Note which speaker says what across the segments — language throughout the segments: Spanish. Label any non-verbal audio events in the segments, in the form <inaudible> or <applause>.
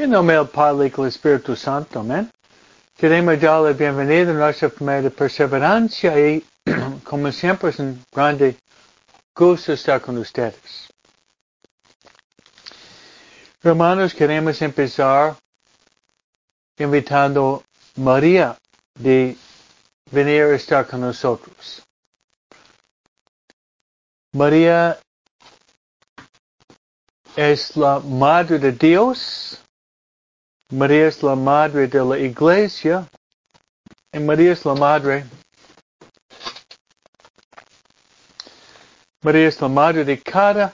Speaker 1: En nombre del Padre y del Espíritu Santo, amén. Queremos darle bienvenida a nuestra primera perseverancia y, <clears throat> como siempre, es un grande gusto estar con ustedes. Hermanos, queremos empezar invitando a María de venir a estar con nosotros. María es la Madre de Dios, María es la Madre de la Iglesia, y María es la Madre, María es la Madre de cada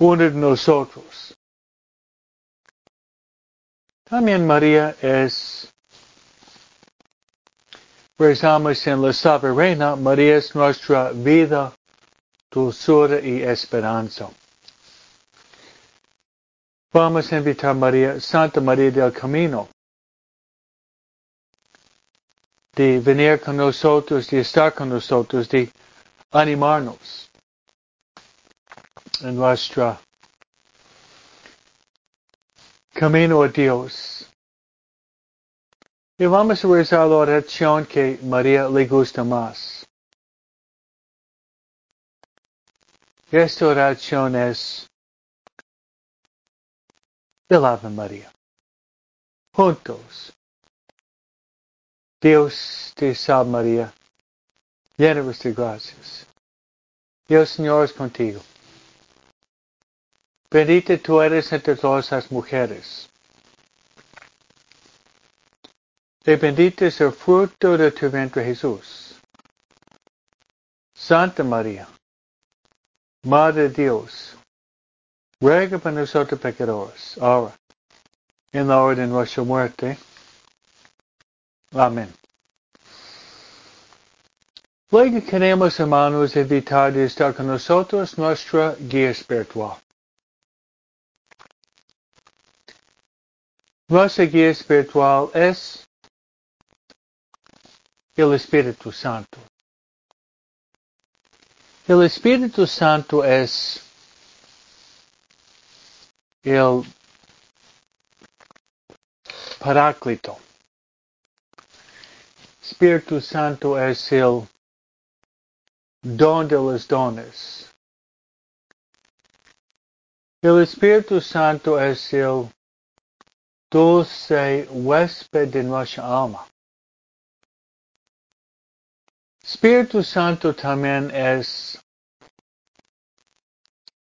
Speaker 1: uno de nosotros. También María es, rezamos en la soberana, María es nuestra vida, dulzura y esperanza. Vamos a invitar a María, Santa María del Camino, de venir con nosotros, de estar con nosotros, de animarnos en nuestro camino a Dios. Y vamos a rezar la oración que María le gusta más. Esta oración es del Ave María. Juntos. Dios te salve María, llena de gracias. Dios Señor es contigo. Bendita tú eres entre todas las mujeres. Y bendito es el fruto de tu vientre Jesús. Santa María, Madre de Dios, ruega por nosotros pecadores, ahora, en la hora de nuestra muerte. Amén. Luego queremos, hermanos, evitar de estar con nosotros nuestra guía espiritual. Nuestra guía espiritual es el Espíritu Santo. El Espíritu Santo es el Paráclito. Espíritu Santo es el don de los dones. El Espíritu Santo es el dulce huésped de nuestra alma. Espíritu Santo también es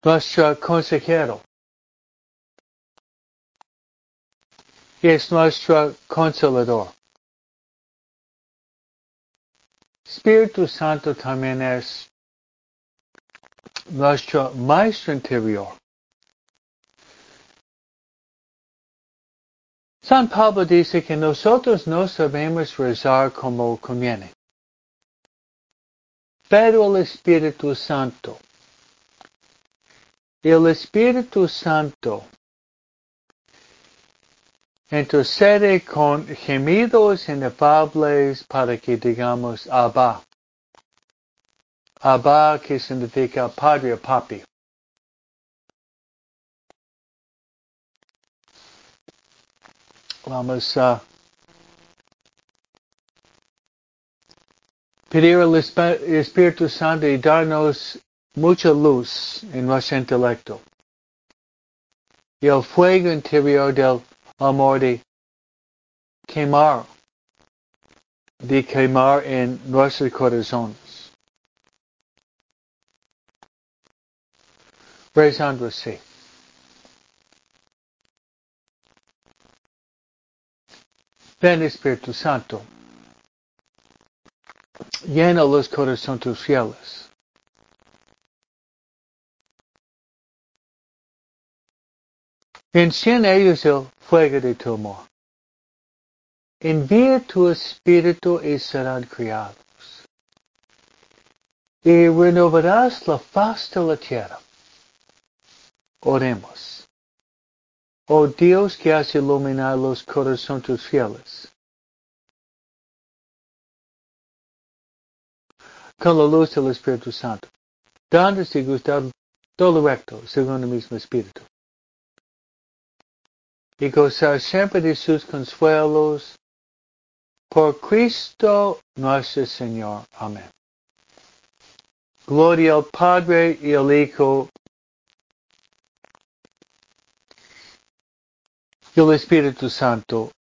Speaker 1: nuestro consejero. Es nuestro consolador. Espíritu Santo también es nuestro maestro interior. San Pablo dice que nosotros no sabemos rezar como conviene. Pero el Espíritu Santo, el Espíritu Santo intercede con gemidos inefables para que digamos Abba. Abba que significa padre o papi. Vamos a pedir al Espíritu Santo y darnos mucha luz en nuestro intelecto. Y el fuego interior del amor de quemar, de quemar en nuestros corazones. Rezando así. Ven Espíritu Santo, llena los corazones fieles. Enciende ellos el fuego de tu amor. Envía tu espíritu y serán criados. Y renovarás la faz de la tierra. Oremos. Oh Dios que has iluminado los corazones fieles. Con la luz del Espíritu Santo. Dándote gustar todo recto según el mismo Espíritu y gozar siempre de sus consuelos. Por Cristo nuestro Señor. Amén. Gloria al Padre y al Hijo y al Espíritu Santo,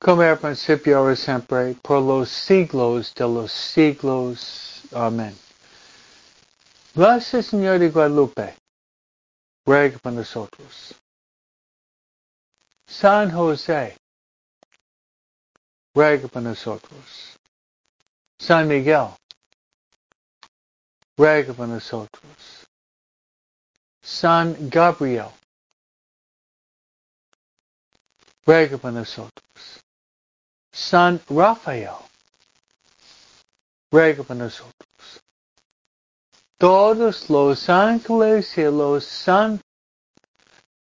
Speaker 1: como era principio, ahora siempre, por los siglos de los siglos. Amén. Gracias, Señor de Guadalupe. Ruega por nosotros. San José, ruega por. San Miguel, ruega por. San Gabriel, ruega por. San Rafael, ruega por. Todos los ángeles y los san,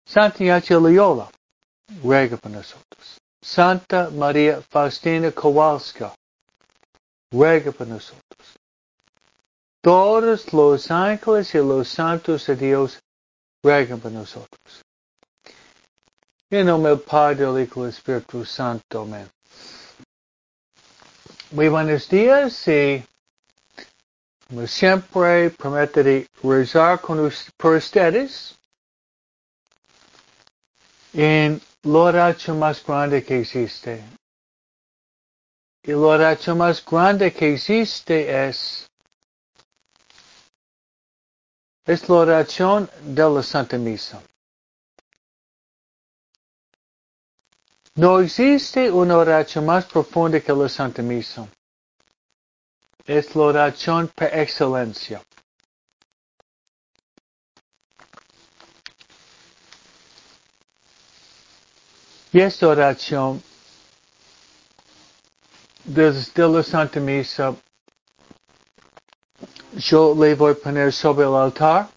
Speaker 1: Santiago Loyola, ruega por nosotros. Santa María Faustina Kowalska, ruega por nosotros. Todos los ángeles y los santos de Dios ruegan por nosotros. En nombre del Padre, del Hijo y del Espíritu Santo. Amén. Muy buenos días y como siempre prometeré rezar con, por ustedes en la oración más grande que existe. Y la oración más grande que existe es, es la oración de la Santa Misa. No existe una oración más profunda que la Santa Misa. Es la oración por excelencia. Y esta oración desde la Santa Misa yo le voy poner sobre el altar.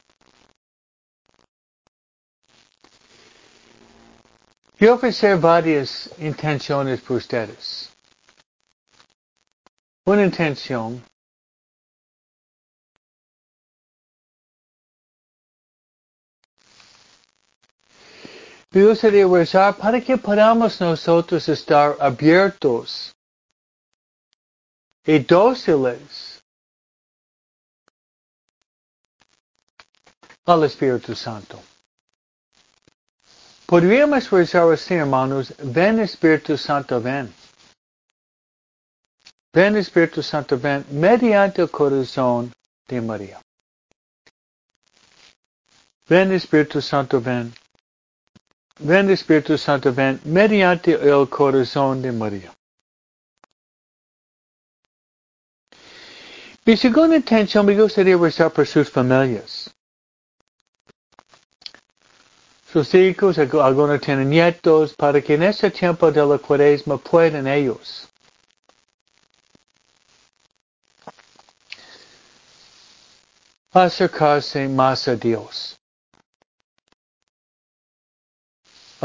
Speaker 1: Y ofrecer varias intenciones por ustedes. Una intención me gustaría rezar para que podamos nosotros estar abiertos y dóciles al Espíritu Santo. Podríamos rezar así, hermanos, ven Espíritu Santo, ven. Ven Espíritu Santo, ven mediante el corazón de María. Ven Espíritu Santo, ven. Ven Espíritu Santo, ven mediante el corazón de María. Mi segunda intención me gustaría rezar por sus familias. Sus hijos, algunos tienen nietos, para que en este tiempo de la cuaresma puedan ellos acercarse más a Dios.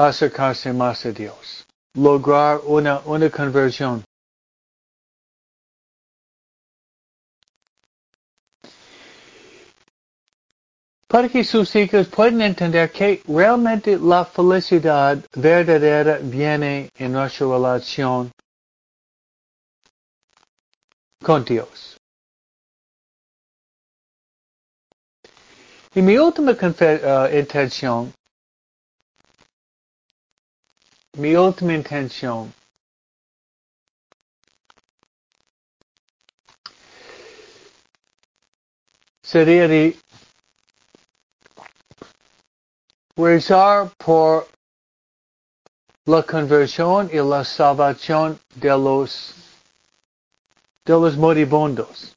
Speaker 1: Acercarse más a Dios. Lograr una, una conversión. Para que sus hijos puedan entender que realmente la felicidad verdadera viene en nuestra relación con Dios. Y mi última uh, intención, mi última intención sería de rezar por la conversión y la salvación de los de los moribundos.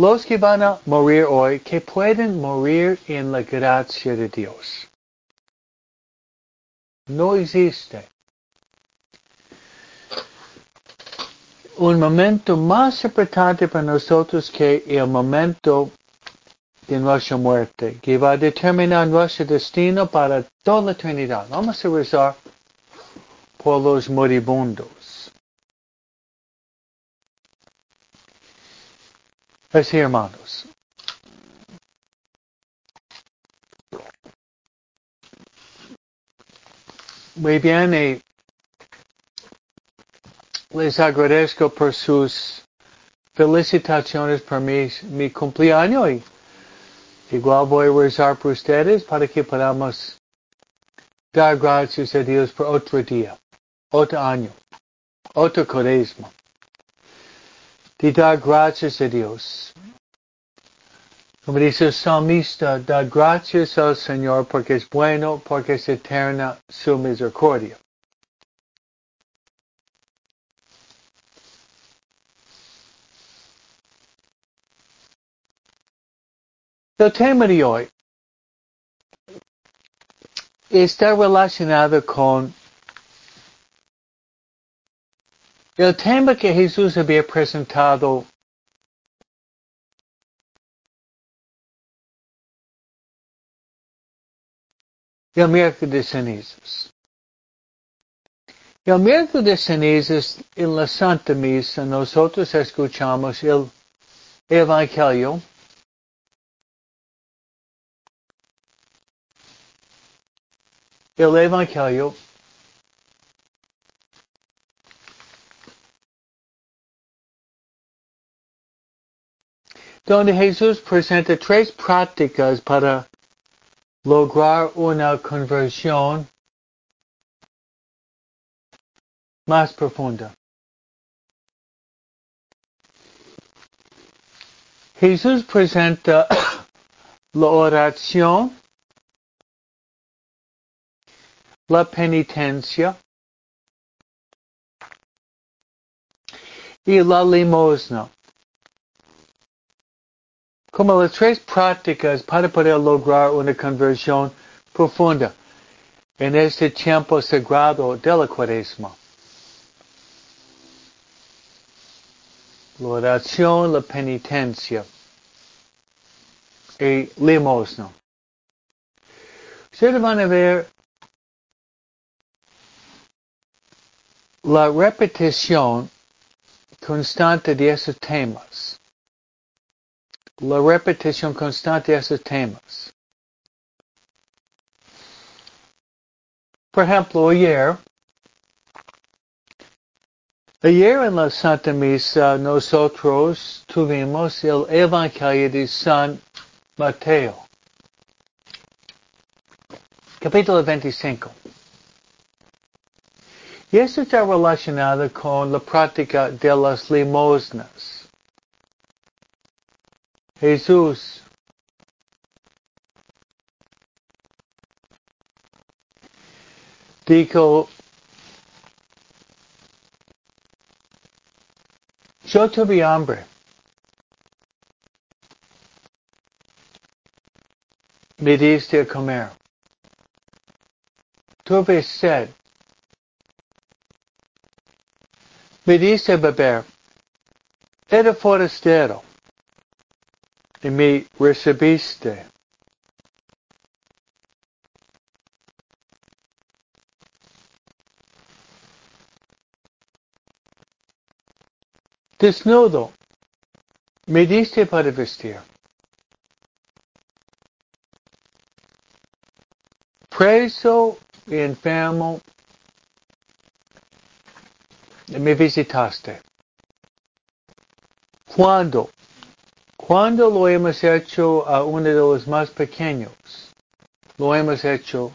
Speaker 1: Los que van a morir hoy, que pueden morir en la gracia de Dios. No existe un momento más importante para nosotros que el momento de nuestra muerte, que va a determinar nuestro destino para toda la eternidad. Vamos a rezar por los moribundos. Así, hermanos. Muy bien, y les agradezco por sus felicitaciones por mi, mi cumpleaños. Y igual voy a rezar por ustedes para que podamos dar gracias a Dios por otro día, otro año, otro cuaresma. De dar gracias a Dios. Como dice el salmista, da gracias al Señor porque es bueno, porque es eterna su misericordia. El tema de hoy está relacionado con el tema que Jesús había presentado el miércoles de cenizas. El miércoles de cenizas en la Santa Misa nosotros escuchamos el Evangelio el Evangelio donde Jesús presenta tres prácticas para lograr una conversión más profunda. Jesús presenta la oración, la penitencia y la limosna como las tres prácticas para poder lograr una conversión profunda en este tiempo sagrado de la cuaresma. La oración, la penitencia y limosna. Ustedes van a ver la repetición constante de esos temas la repetición constante esos temas. Por ejemplo, ayer, ayer en la Santa Misa nosotros tuvimos el Evangelio de San Mateo, capítulo 25. Y esto está relacionado con la práctica de las limosnas. Jesús dijo, yo tuve hambre. Me diste a comer. Tuve sed. Me diste a beber. Era forastero y me recibiste. Desnudo, me diste para vestir. Preso y enfermo, me visitaste. Cuando cuando lo hemos hecho a uno de los más pequeños, lo hemos hecho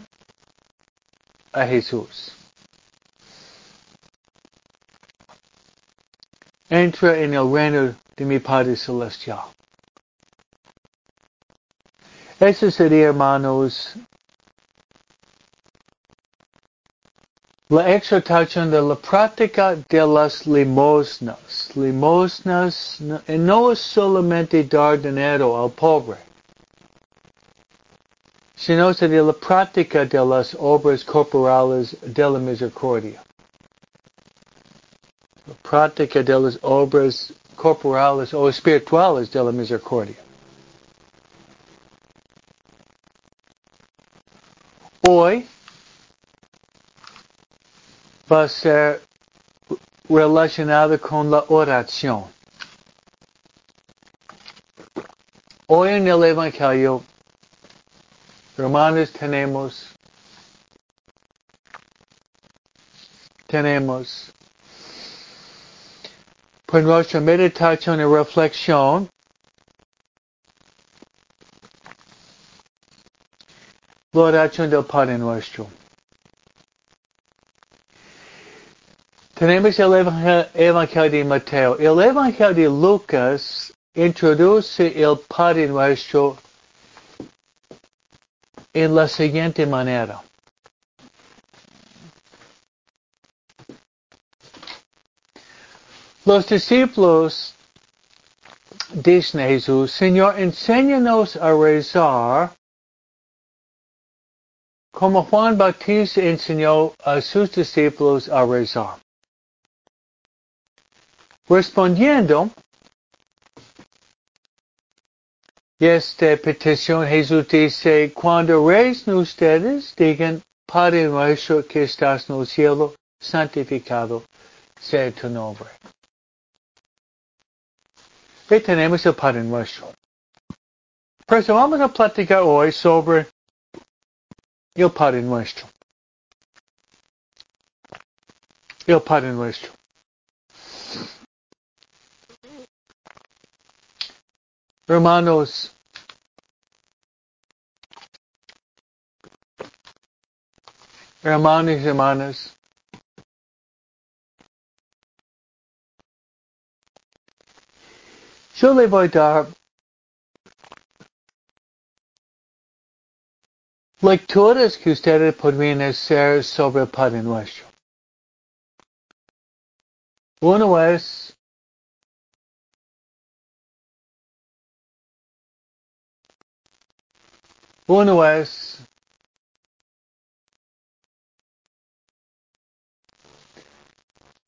Speaker 1: a Jesús. Entra en el reino de mi Padre Celestial. Eso sería, hermanos, la exhortación de la práctica de las limosnas. Limosnas no es solamente dar dinero al pobre, sino sería la práctica de las obras corporales de la misericordia. La práctica de las obras corporales o espirituales de la misericordia. Ser relacionado con la oración. Hoy en el Evangelio, hermanos, tenemos tenemos por nuestra meditación y reflexión la oración del Padre nuestro. Tenemos el Evangelio de Mateo. El Evangelio de Lucas introduce el Padre nuestro en la siguiente manera. Los discípulos dicen a Jesús, Señor, enséñanos a rezar como Juan Bautista enseñó a sus discípulos a rezar. Respondiendo, esta petición Jesús dice, cuando recen ustedes, digan, Padre nuestro que estás en el cielo, santificado sea tu nombre. Y tenemos el Padre nuestro. Por eso vamos a platicar hoy sobre el Padre nuestro. El Padre nuestro. Hermanos, hermanos hermanas, le voy a dar lecturas que ustedes podrían hacer sobre el Padre Nuestro. Uno es Uno es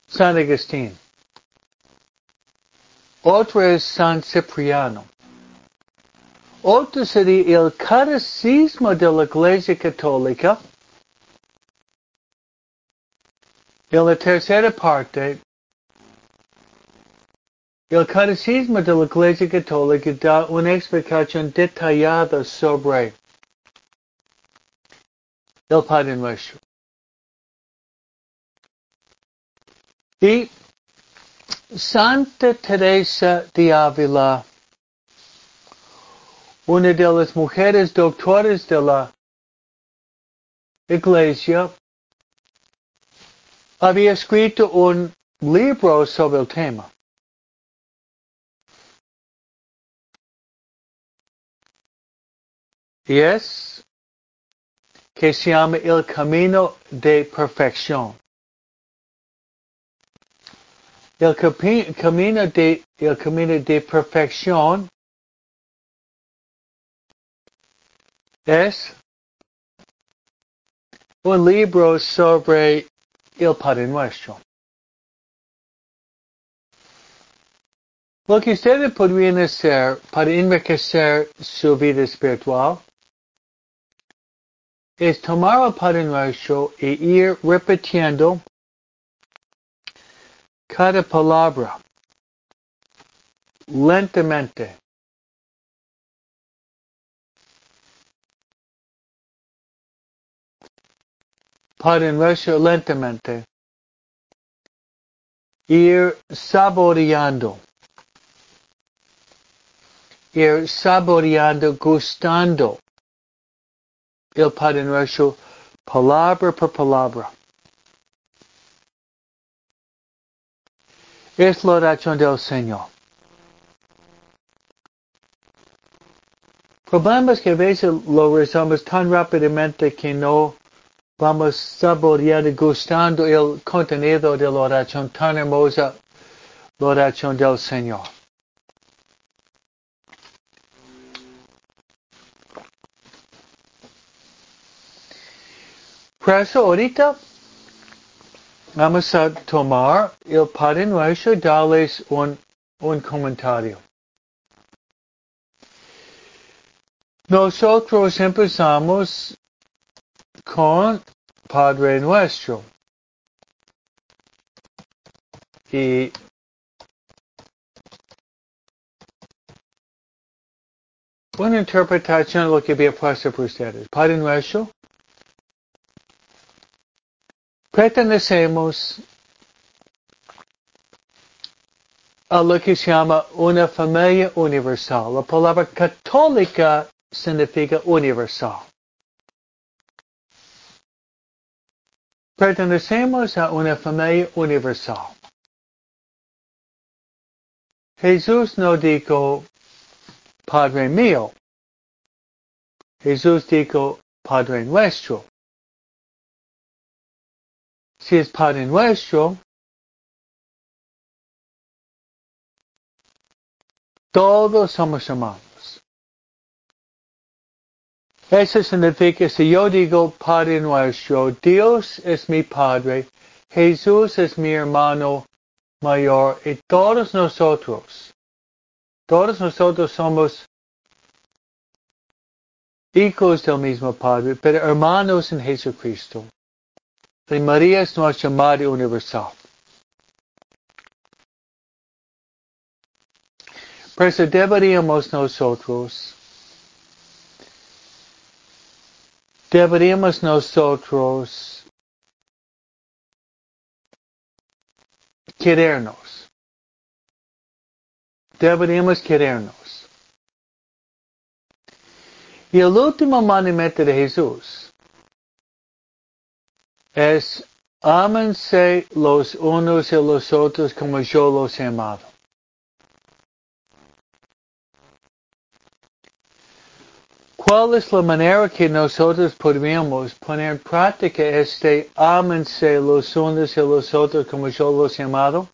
Speaker 1: San Agustín. Otro es San Cipriano. Otro sería el Catecismo de la Iglesia Católica. En la tercera parte, el Catecismo de la Iglesia Católica da una explicación detallada sobre el Padre Nuestro. Y Santa Teresa de Ávila, una de las mujeres doctores de la Iglesia, había escrito un libro sobre el tema. Y es que se llama el camino de perfección. El camino de, el camino de perfección es un libro sobre el Padre Nuestro. Lo que ustedes podrían hacer para enriquecer su vida espiritual es tomar Padre Nuestro e ir repitiendo cada palabra lentamente. Padre Nuestro lentamente. Ir saboreando. Ir saboreando, gustando el Padre Nuestro, palabra por palabra. Es la oración del Señor. Problemas que a veces lo rezamos tan rápidamente que no vamos saboreando y gustando el contenido de la oración tan hermosa, la oración del Señor. Por eso ahorita vamos a tomar el Padre Nuestro y darles un, un comentario. Nosotros empezamos con Padre Nuestro. Y una interpretación de lo que había puesto por ustedes. Padre Nuestro pertenecemos a lo que se llama una familia universal. La palabra católica significa universal. Pertenecemos a una familia universal. Jesús no dijo, Padre mío. Jesús dijo, Padre nuestro. Si es Padre nuestro, todos somos hermanos. Eso significa, si yo digo Padre nuestro, Dios es mi Padre, Jesús es mi hermano mayor y todos nosotros, todos nosotros somos hijos del mismo Padre, pero hermanos en Jesucristo. Y María es nuestra Madre Universal. Por eso deberíamos nosotros, deberíamos nosotros querernos. Deberíamos querernos. Y el último mandamiento de Jesús es ámense los unos y los otros como yo los he amado. ¿Cuál es la manera que nosotros podríamos poner en práctica este ámense los unos y los otros como yo los he amado?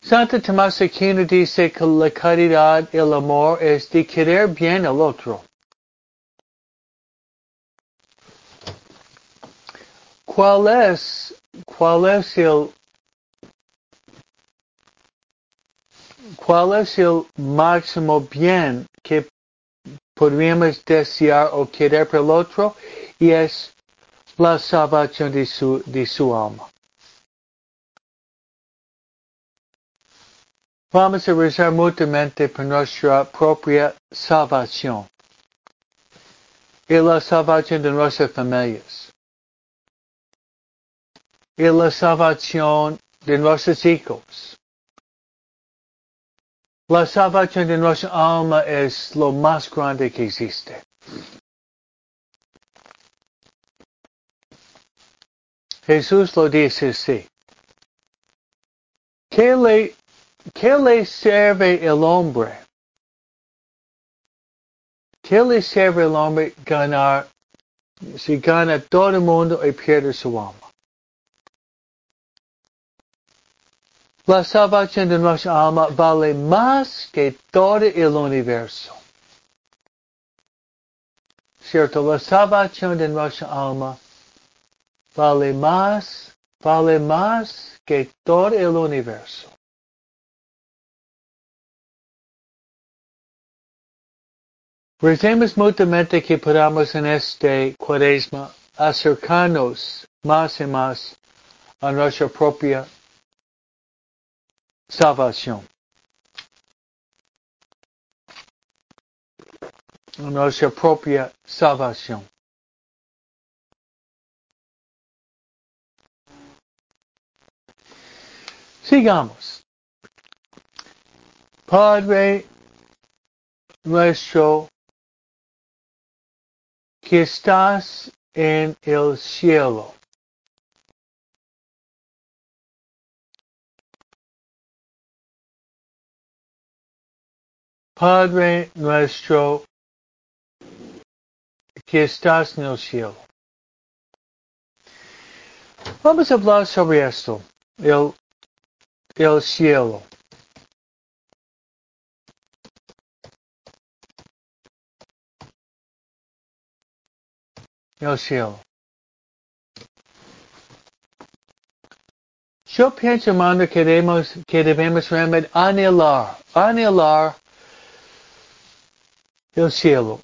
Speaker 1: Santa Tomás Aquino dice que la caridad, el amor es de querer bien al otro. ¿Cuál es, cuál es el, cuál es el máximo bien que podríamos desear o querer por el otro? Y es la salvación de su, de su alma. Vamos a rezar mutuamente por nuestra propia salvación y la salvación de nuestras familias y la salvación de nuestros hijos. La salvación de nuestra alma es lo más grande que existe. Jesús lo dice así. ¿Qué le ¿Qué le sirve el hombre? ¿Qué le sirve el hombre ganar si gana todo el mundo y pierde su alma? La salvación de nuestra alma vale más que todo el universo. ¿Cierto? La salvación de nuestra alma vale más, vale más que todo el universo. Recemos mutuamente que podamos en este cuaresma acercarnos más y más a nuestra propia salvación. Nuestra propia salvación. Sigamos. Padre nuestro que estás en el cielo. Padre nuestro que estás en el cielo. Vamos a hablar sobre esto, el, el cielo. el cielo. Yo pienso, hermano, que debemos, que debemos realmente anhelar, anhelar el cielo.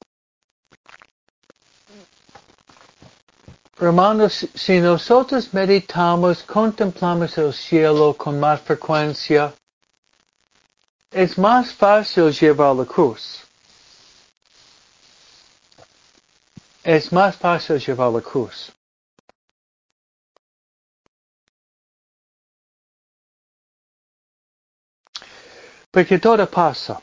Speaker 1: Hermanos, si nosotros meditamos, contemplamos el cielo con más frecuencia, es más fácil llevar la cruz. es más fácil llevar la cruz. Porque todo pasa.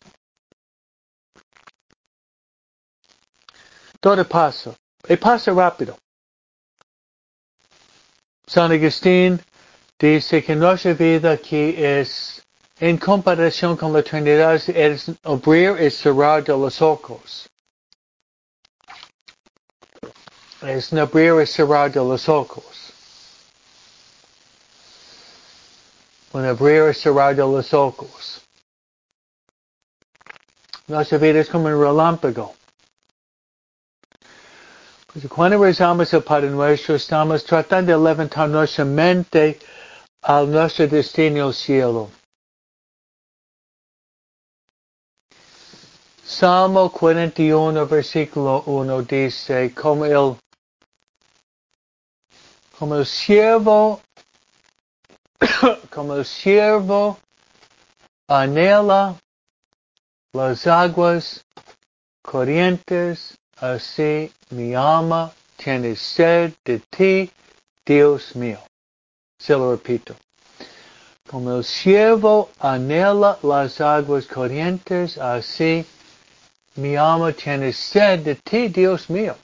Speaker 1: Todo pasa. Y pasa rápido. San Agustín dice que nuestra vida aquí es, en comparación con la Trinidad, es abrir y cerrar de los ojos. Es abrir y cerrar de los ojos. Un abrir y cerrar de los ojos. Nuestra vida es como un relámpago. Cuando rezamos el Padre Nuestro, estamos tratando de levantar nuestra mente a nuestro destino al cielo. Salmo 41, versículo 1 dice, como el, como el siervo, <coughs> como el siervo anhela las aguas corrientes, así mi alma tiene sed de ti, Dios mío. Se lo repito. Como el siervo anhela las aguas corrientes, así mi alma tiene sed de ti, Dios mío.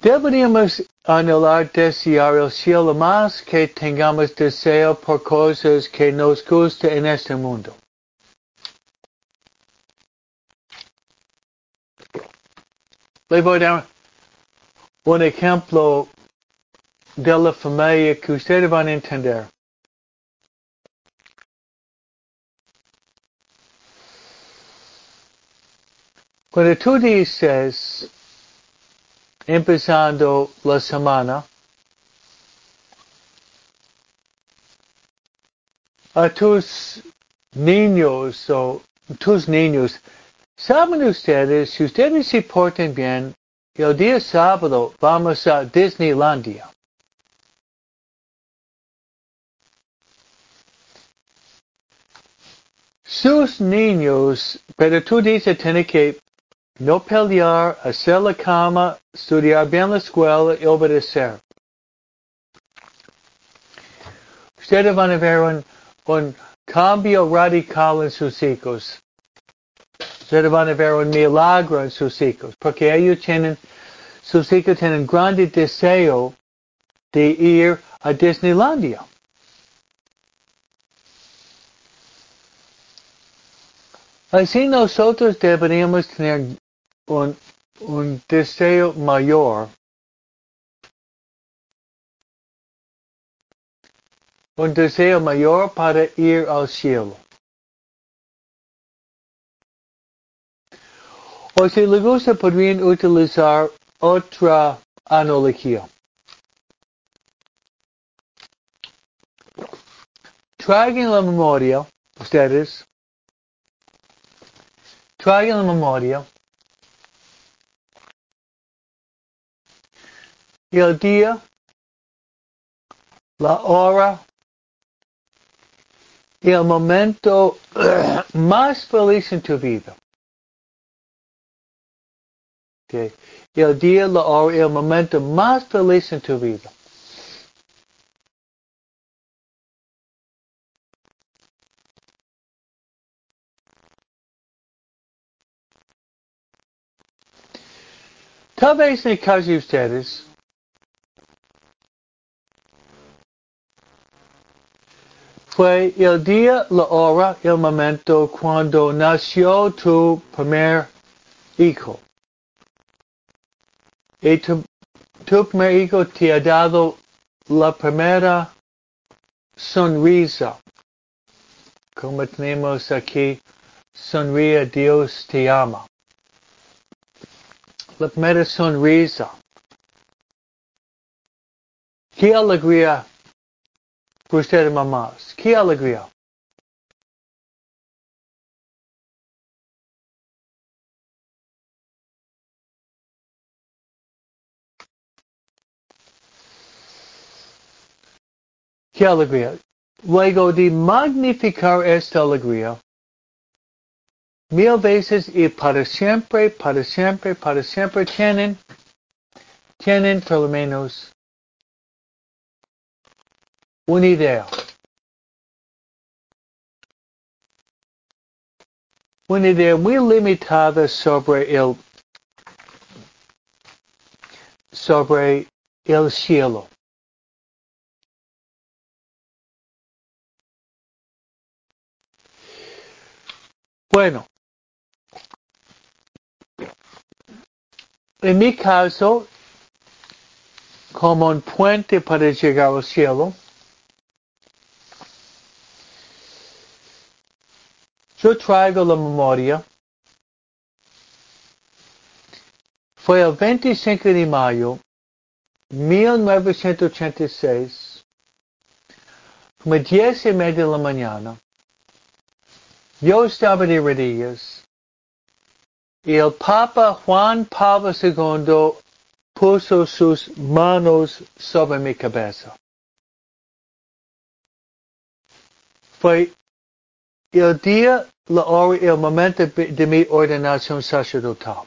Speaker 1: Deberíamos anhelar desear el cielo más que tengamos deseo por cosas que nos gusten en este mundo. Le voy a dar un ejemplo de la familia que ustedes van a entender. Cuando tú dices, empezando la semana, a tus niños o tus niños, ¿saben ustedes, si ustedes se portan bien, el día sábado vamos a Disneylandia? Sus niños, pero tú dices, tiene que no pelear, hacer la cama, estudiar bien la escuela y obedecer. Ustedes van a ver un, un cambio radical en sus hijos. Ustedes van a ver un milagro en sus hijos, porque ellos tienen, sus hijos tienen grande deseo de ir a Disneylandia. Así nosotros deberíamos tener un, un deseo mayor, un deseo mayor para ir al cielo. Si le gusta, podrían utilizar otra analogía. Traigan la memoria, ustedes, traigan la memoria el día, la hora el momento eh, más feliz en tu vida. Okay. Día, la y el momento más feliz en tu vida. Tal vez en el caso de ustedes, fue el día, la hora, el momento cuando nació tu primer hijo. Y tu, tu hijo te ha dado la primera sonrisa. Como tenemos aquí, sonríe, Dios te ama. La primera sonrisa. Qué alegría por mamás. Qué alegría. Qué alegría. Luego de magnificar esta alegría, mil veces y para siempre, para siempre, para siempre tienen, tienen por lo menos una idea. Una idea muy limitada sobre el sobre el cielo. Bueno, en mi caso, como un puente para llegar al cielo, yo traigo la memoria. Fue el 25 de mayo 1986, como 10 y media de la mañana, yo estaba de rodillas y el Papa Juan Pablo II puso sus manos sobre mi cabeza. Fue el día, la hora y el momento de mi ordenación sacerdotal.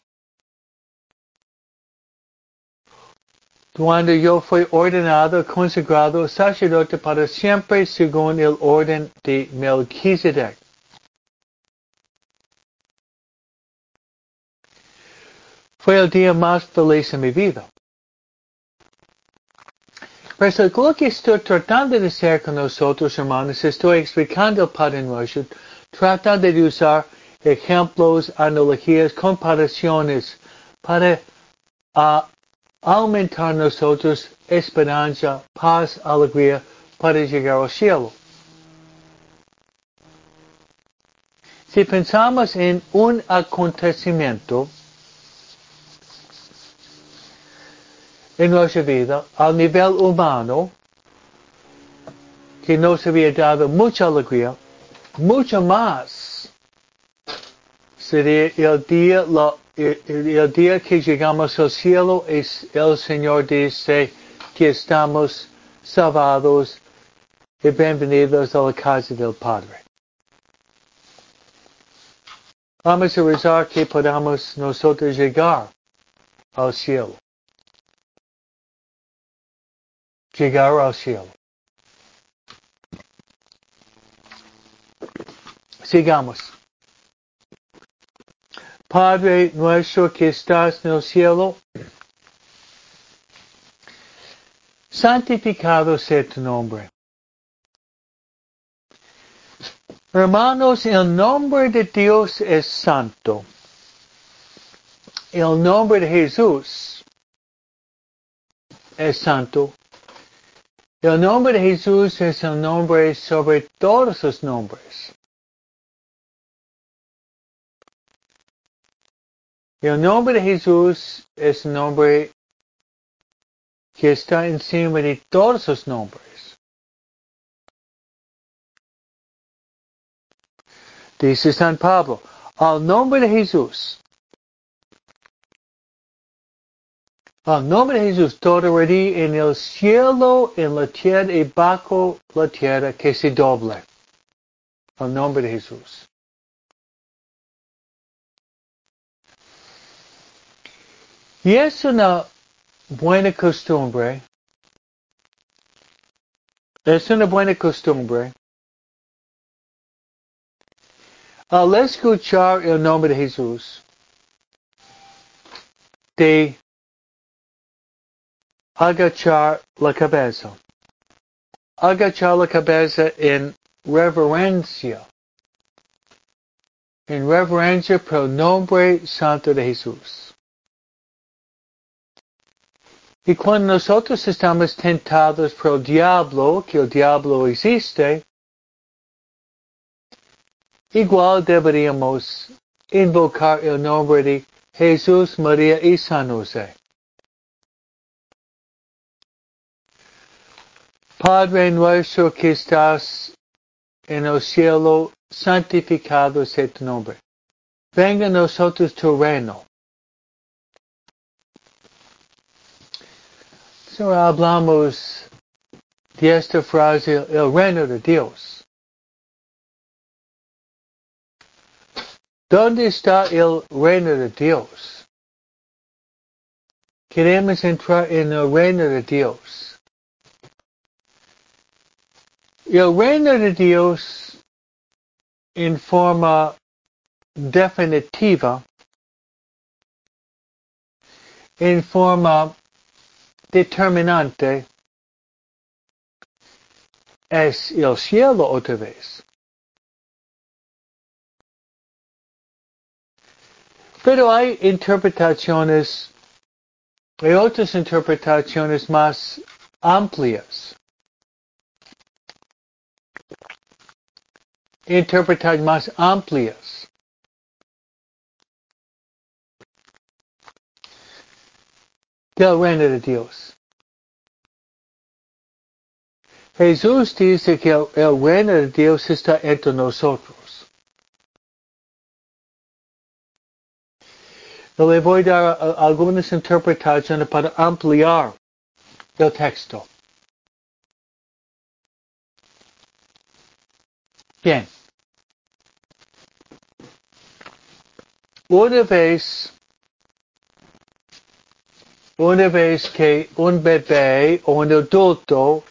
Speaker 1: Cuando yo fui ordenado, consagrado sacerdote para siempre según el orden de Melquisedec. Fue el día más feliz en mi vida. Pero lo que estoy tratando de hacer con nosotros, hermanos, estoy explicando el Padre Nuestro, tratando de usar ejemplos, analogías, comparaciones para uh, aumentar nosotros esperanza, paz, alegría para llegar al cielo. Si pensamos en un acontecimiento, en nuestra vida al nivel humano que nos había dado mucha alegría, mucho más sería el día, el, día que llegamos al cielo, es, el Señor dice que estamos salvados y bienvenidos a la casa del Padre. Vamos a rezar que podamos nosotros llegar al cielo. Llegar al cielo. Sigamos. Padre nuestro que estás en el cielo, santificado sea tu nombre. Hermanos, el nombre de Dios es santo. El nombre de Jesús es santo el nombre de Jesús es el nombre sobre todos los nombres. El nombre de Jesús es el nombre que está encima de todos los nombres. Dice San Pablo, al nombre de Jesús Al nombre de Jesús, todo rodilla en el cielo, en la tierra y bajo la tierra que se doble. Al nombre de Jesús. Y es una buena costumbre, es una buena costumbre al escuchar el nombre de Jesús, de agachar la cabeza. Agachar la cabeza en reverencia. En reverencia por nombre santo de Jesús. Y cuando nosotros estamos tentados por el diablo, que el diablo existe, igual deberíamos invocar el nombre de Jesús, María y San José. Padre nuestro que estás en el cielo, santificado sea tu nombre. Venga a nosotros tu reino. So hablamos de esta frase, el reino de Dios. ¿Dónde está el reino de Dios? Queremos entrar en el reino de Dios. El reino de Dios en forma definitiva, en forma determinante, es el cielo otra vez. Pero hay interpretaciones, hay otras interpretaciones más amplias. Interpretaciones más amplias. del reino de Dios. Jesús dice que el, el reino de Dios está entre nosotros. Yo le voy a dar a, algunas interpretaciones para ampliar el texto. Bien. Una vez, una vez que un bebé o un adulto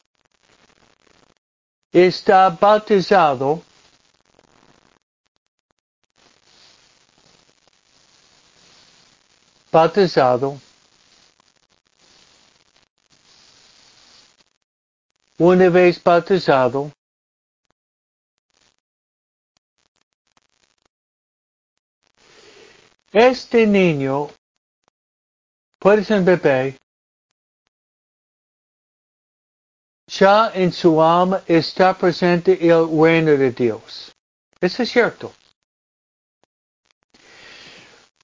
Speaker 1: está bautizado bautizado una vez bautizado este niño puede ser bebé ya en su alma está presente el reino de Dios. Eso es cierto.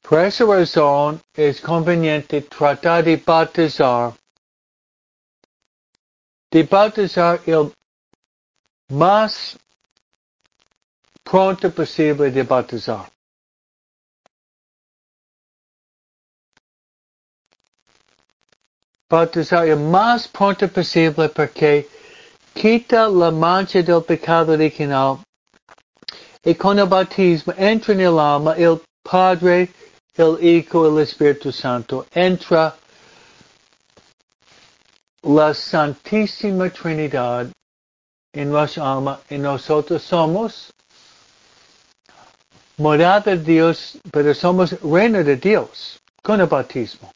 Speaker 1: Por esa razón es conveniente tratar de bautizar, de bautizar el más pronto posible de bautizar. Bautizar el más pronto posible porque quita la mancha del pecado original y con el bautismo entra en el alma el Padre, el Hijo el Espíritu Santo. Entra la Santísima Trinidad en nuestra alma y nosotros somos morada de Dios, pero somos reino de Dios con el bautismo.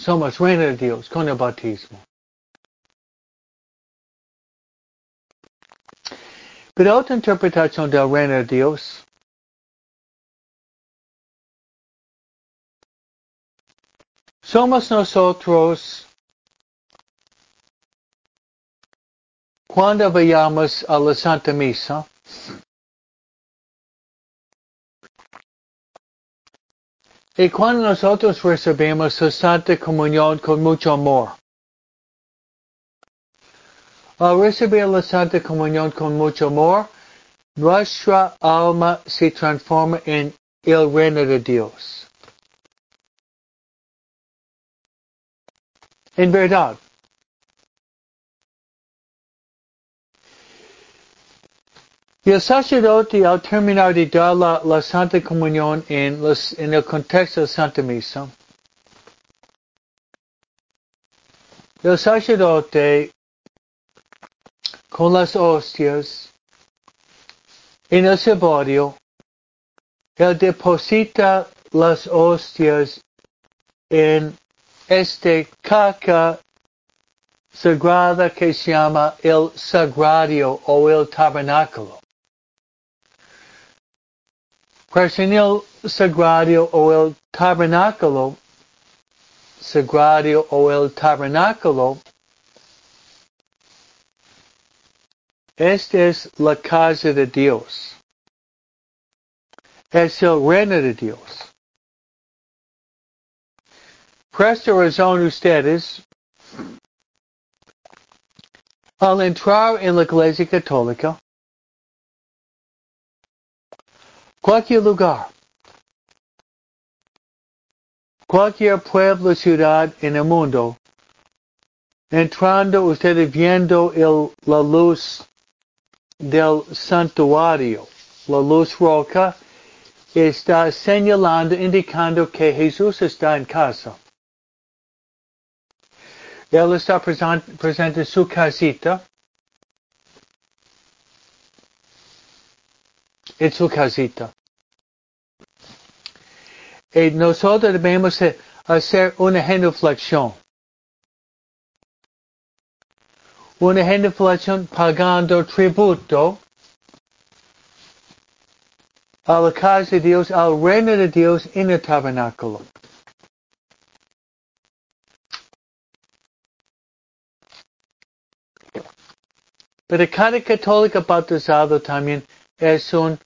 Speaker 1: Somos reino de Dios con el bautismo. Pero otra interpretación del reino de Dios somos nosotros cuando vayamos a la Santa Misa Y cuando nosotros recibimos su Santa Comunión con mucho amor, al recibir la Santa Comunión con mucho amor, nuestra alma se transforma en el reino de Dios. En verdad, Y el sacerdote al terminar de dar la, Santa Comunión en, los, en el contexto de Santa Misa, el sacerdote con las hostias en el cebodio, él deposita las hostias en este caca sagrada que se llama el sagrario o el tabernáculo. En sagrario o el tabernáculo, sagrario o el tabernáculo, esta es la casa de Dios. Es el reino de Dios. Por esta razón ustedes, al entrar en la iglesia católica, cualquier lugar, cualquier pueblo, ciudad en el mundo, entrando ustedes viendo el, la luz del santuario, la luz roca, está señalando, indicando que Jesús está en casa. Él está presente, presente en su casita, en su casita. Y nosotros debemos hacer una genuflexión. Una genuflexión pagando tributo a la casa de Dios, al reino de Dios en el tabernáculo. Pero cada católico bautizado también es un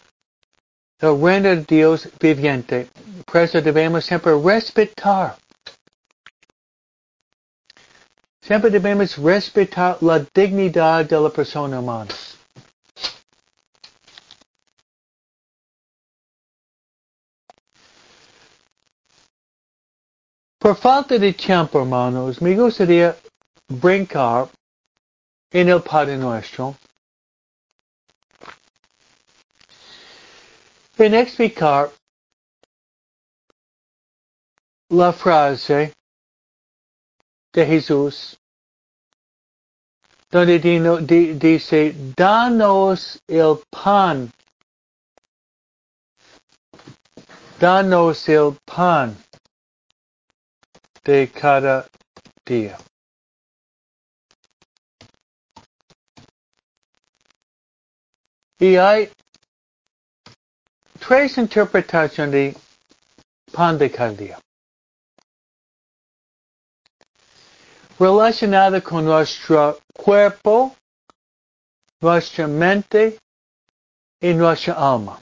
Speaker 1: el reino de Dios viviente. Por eso debemos siempre respetar. Siempre debemos respetar la dignidad de la persona humana. Por falta de tiempo, hermanos, me gustaría brincar en el Padre Nuestro en explicar la frase de Jesús donde dice, danos el pan, danos el pan de cada día. Y hay tres interpretaciones de pan de cada día. Relacionada con nuestro cuerpo, nuestra mente y nuestra alma.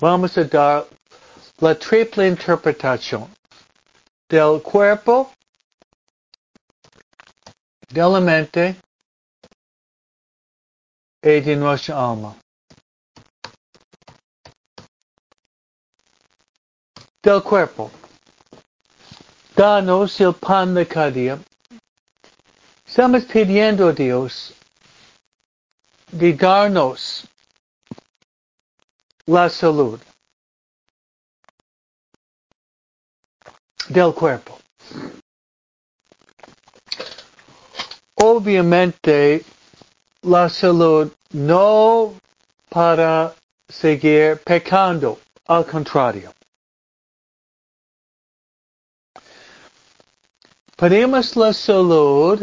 Speaker 1: Vamos a dar la triple interpretación del cuerpo, de la mente y de nuestra alma. Del cuerpo. Danos el pan de cada día. Estamos pidiendo a Dios de darnos la salud. del cuerpo. Obviamente, la salud no para seguir pecando, al contrario. Pedimos la salud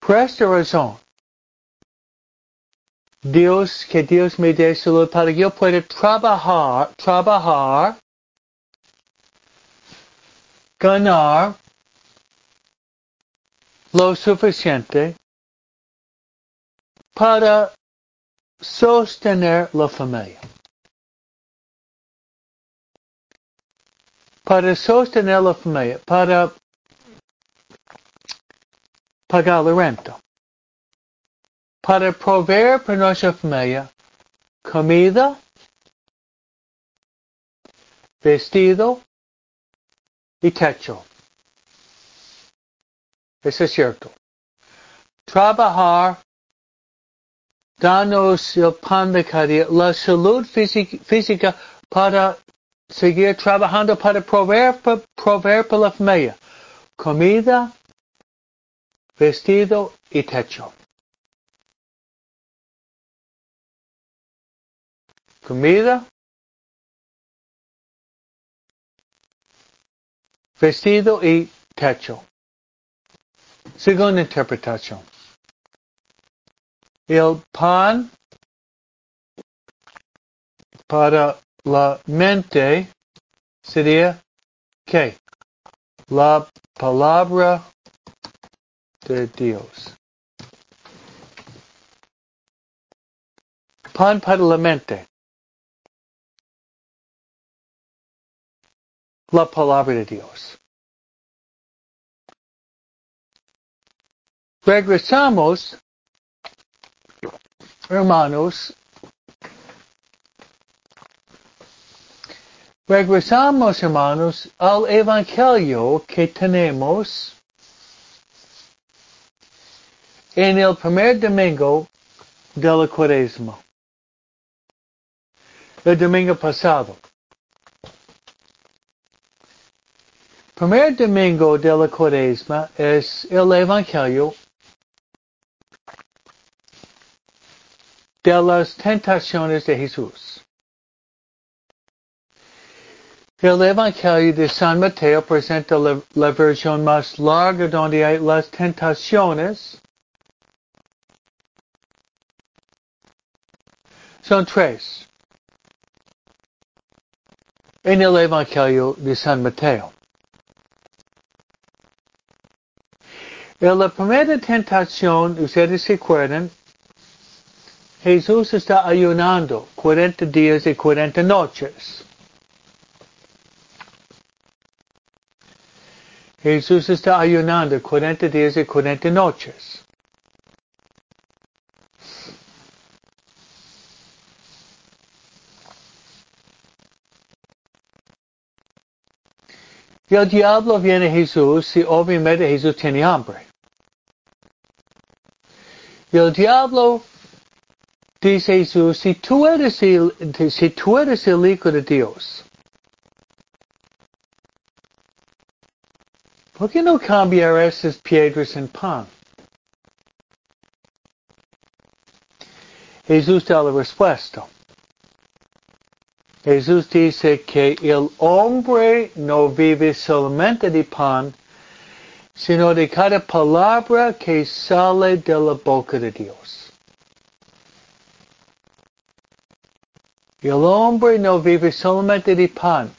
Speaker 1: por esta razón. Dios, que Dios me dé salud para que yo pueda trabajar, trabajar ganar lo suficiente para sostener la familia. Para sostener la familia, para pagar la renta, para proveer para nuestra familia comida, vestido, y techo. Eso es cierto. Trabajar, danos el pan de cada día, la salud física para seguir trabajando para proveer, proveer para la familia. Comida, vestido y techo. Comida, vestido y techo. Segunda interpretación. El pan para la mente sería ¿qué? La palabra de Dios. Pan para la mente. La palabra de Dios. Regresamos, hermanos, regresamos, hermanos, al Evangelio que tenemos en el primer domingo de la cuaresma. El domingo pasado. Primer domingo de la cuaresma es el evangelio de las tentaciones de Jesús. El Evangelio de San Mateo presenta la, la, versión más larga donde hay las tentaciones. Son tres. En el Evangelio de San Mateo. En la primera tentación, ustedes se acuerdan, Jesús está ayunando 40 días y 40 noches. Jesús está ayunando 40 días y 40 noches. Y el diablo viene a Jesús y obviamente Jesús tiene hambre. Y el diablo Dice Jesús, si tú eres el, si tú eres el Hijo de Dios, ¿por qué no cambiar esas piedras en pan? Jesús da la respuesta. Jesús dice que el hombre no vive solamente de pan, sino de cada palabra que sale de la boca de Dios. El hombre no vive solamente de pan,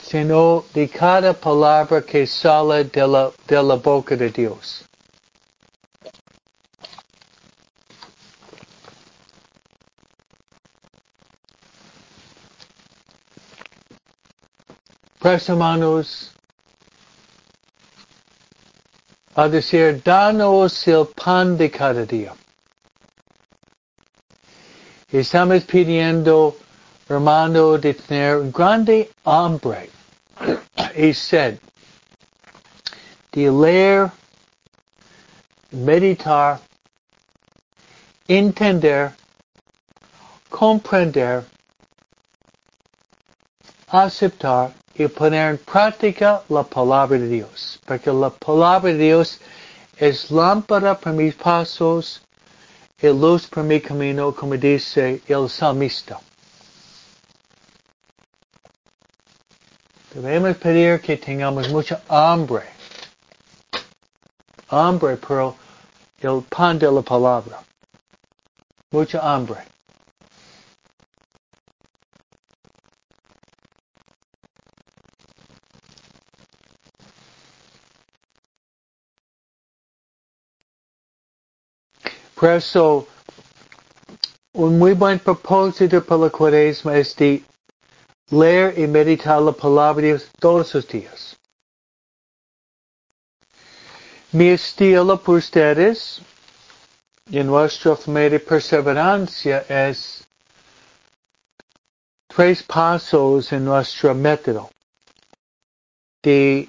Speaker 1: sino de cada palabra que sale de la, de la boca de Dios. Pues hermanos, a decir, danos el pan de cada día. Estamos pidiendo, hermano, de tener grande hambre y sed de leer, meditar, entender, comprender, aceptar y poner en práctica la palabra de Dios. Porque la palabra de Dios es lámpara para mis pasos el luz por mi camino, como dice el salmista. Debemos pedir que tengamos mucha hambre. Hambre por el pan de la palabra. Mucha hambre. Por eso, un muy buen propósito para la cuaresma es de leer y meditar la palabra de Dios todos los días. Mi estilo por ustedes en nuestra de perseverancia es tres pasos en nuestro método de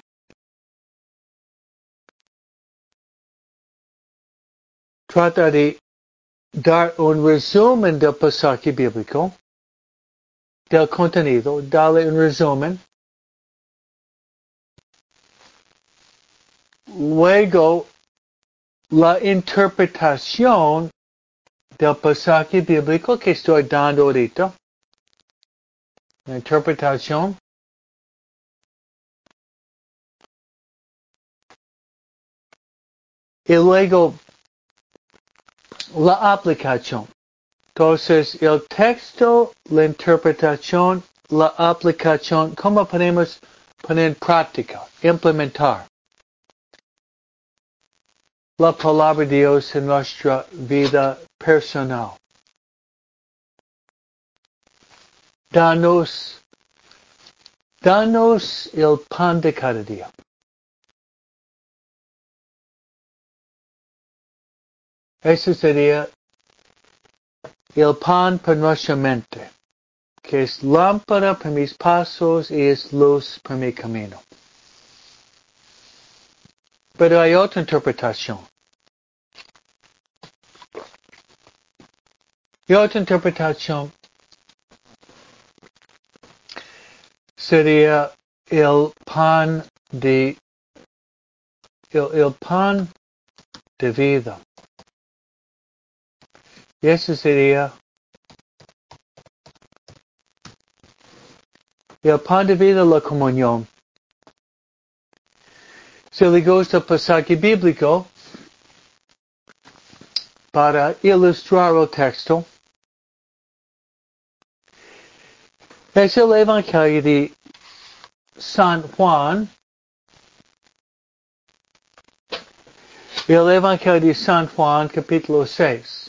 Speaker 1: trata de dar un resumen del pasaje bíblico, del contenido, darle un resumen. Luego, la interpretación del pasaje bíblico que estoy dando ahorita. La interpretación. Y luego la aplicación. Entonces, el texto, la interpretación, la aplicación, ¿cómo podemos poner en práctica, implementar la palabra de Dios en nuestra vida personal? Danos, danos el pan de cada día. Ese sería el pan para nuestra mente, que es lámpara para mis pasos y es luz para mi camino. pero hay otra interpretación. Y otra interpretación sería el pan de el, el pan de vida. Y ese sería uh, el pan de vida, la comunión. Se le gusta pasaje bíblico para ilustrar el texto. Es el Evangelio de San Juan, el Evangelio de San Juan capítulo 6.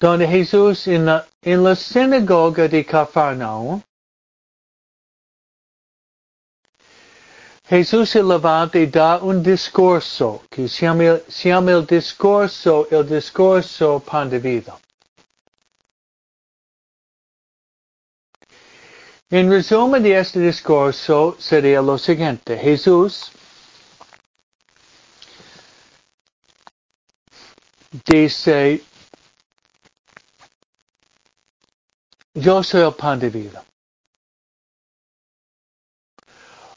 Speaker 1: Donde Jesús en la, en la sinagoga de Cafarnaum, Jesús se levanta y da un discurso que se llama, se llama el discurso, el discurso pan de vida. En resumen de este discurso sería lo siguiente. Jesús dice, yo soy el pan de vida.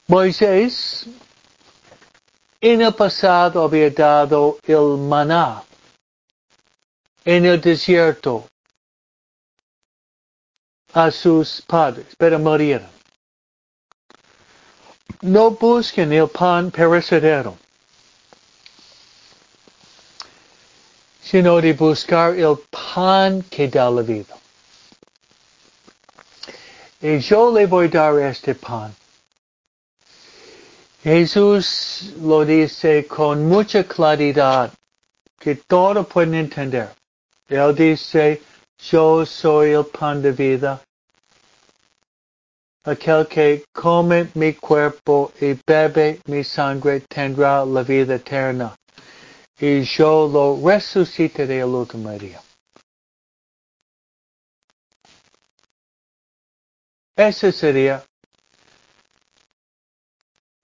Speaker 1: Moisés en el pasado había dado el maná en el desierto a sus padres, pero murieron. No busquen el pan perecedero, sino de buscar el pan que da la vida. Y yo le voy a dar este pan. Jesús lo dice con mucha claridad, que todo pueden entender. Él dice, yo soy el pan de vida. Aquel que come mi cuerpo y bebe mi sangre tendrá la vida eterna. Y yo lo resucitaré el último día. Esa sería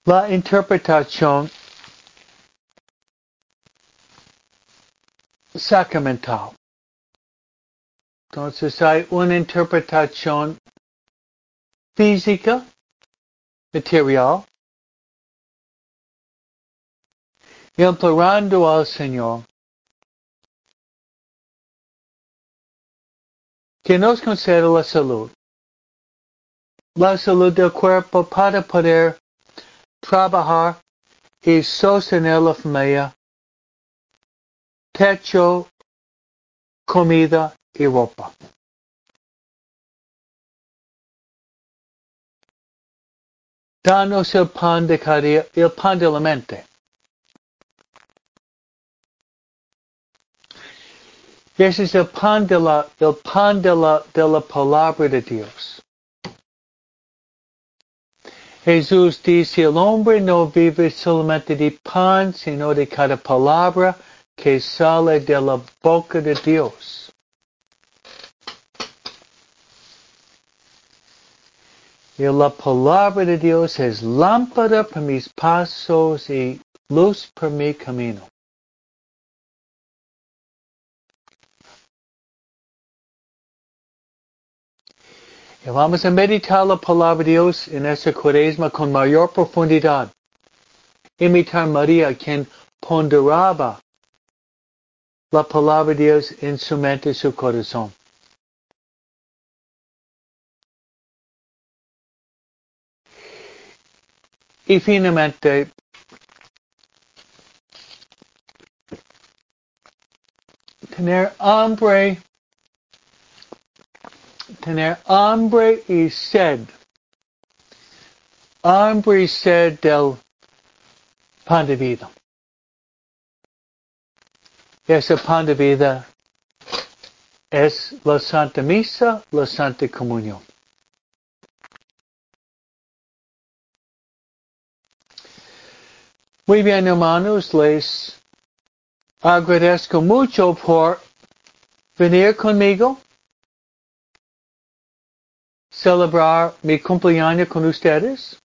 Speaker 1: la interpretación sacramental. Entonces hay una interpretación física, material, implorando al Señor que nos conceda la salud, la salud del cuerpo para poder trabajar y sostener la familia, techo, comida y ropa. Danos el pan de cada el pan de la mente. Ese es el pan de la, el pan de la, de la palabra de Dios. Jesús dice, el hombre no vive solamente de pan, sino de cada palabra que sale de la boca de Dios. Y la palabra de Dios es lámpara para mis pasos y luz para mi camino. Y vamos a meditar la palabra de Dios en esta cuaresma con mayor profundidad. Imitar María, quien ponderaba la palabra de Dios en su mente y su corazón. Y finalmente, tener hambre tener hambre y sed. Hambre y sed del pan de vida. Ese pan de vida es la Santa Misa, la Santa Comunión. Muy bien, hermanos, les agradezco mucho por venir conmigo celebrar mi cumpleaños con ustedes.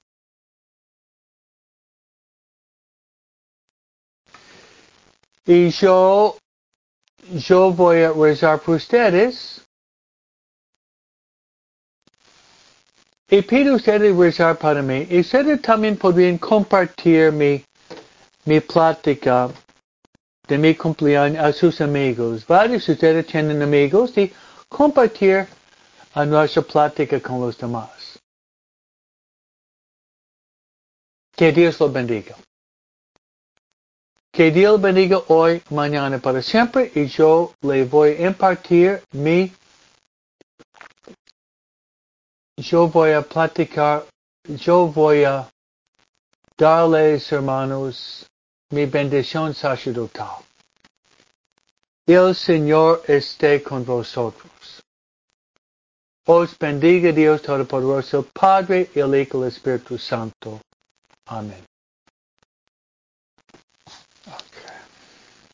Speaker 1: Y yo, yo voy a rezar por ustedes. Y pido a ustedes rezar para mí. Y ustedes también podrían compartir mi, mi plática de mi cumpleaños a sus amigos. Varios de ustedes tienen amigos y compartir a nuestra plática con los demás. Que Dios los bendiga. Que Dios bendiga hoy, mañana, para siempre y yo le voy a impartir mi, yo voy a platicar, yo voy a darles, hermanos, mi bendición sacerdotal. El Señor esté con vosotros. Os bendiga Dios Todopoderoso, Padre, el Hijo el Espíritu Santo. Amén.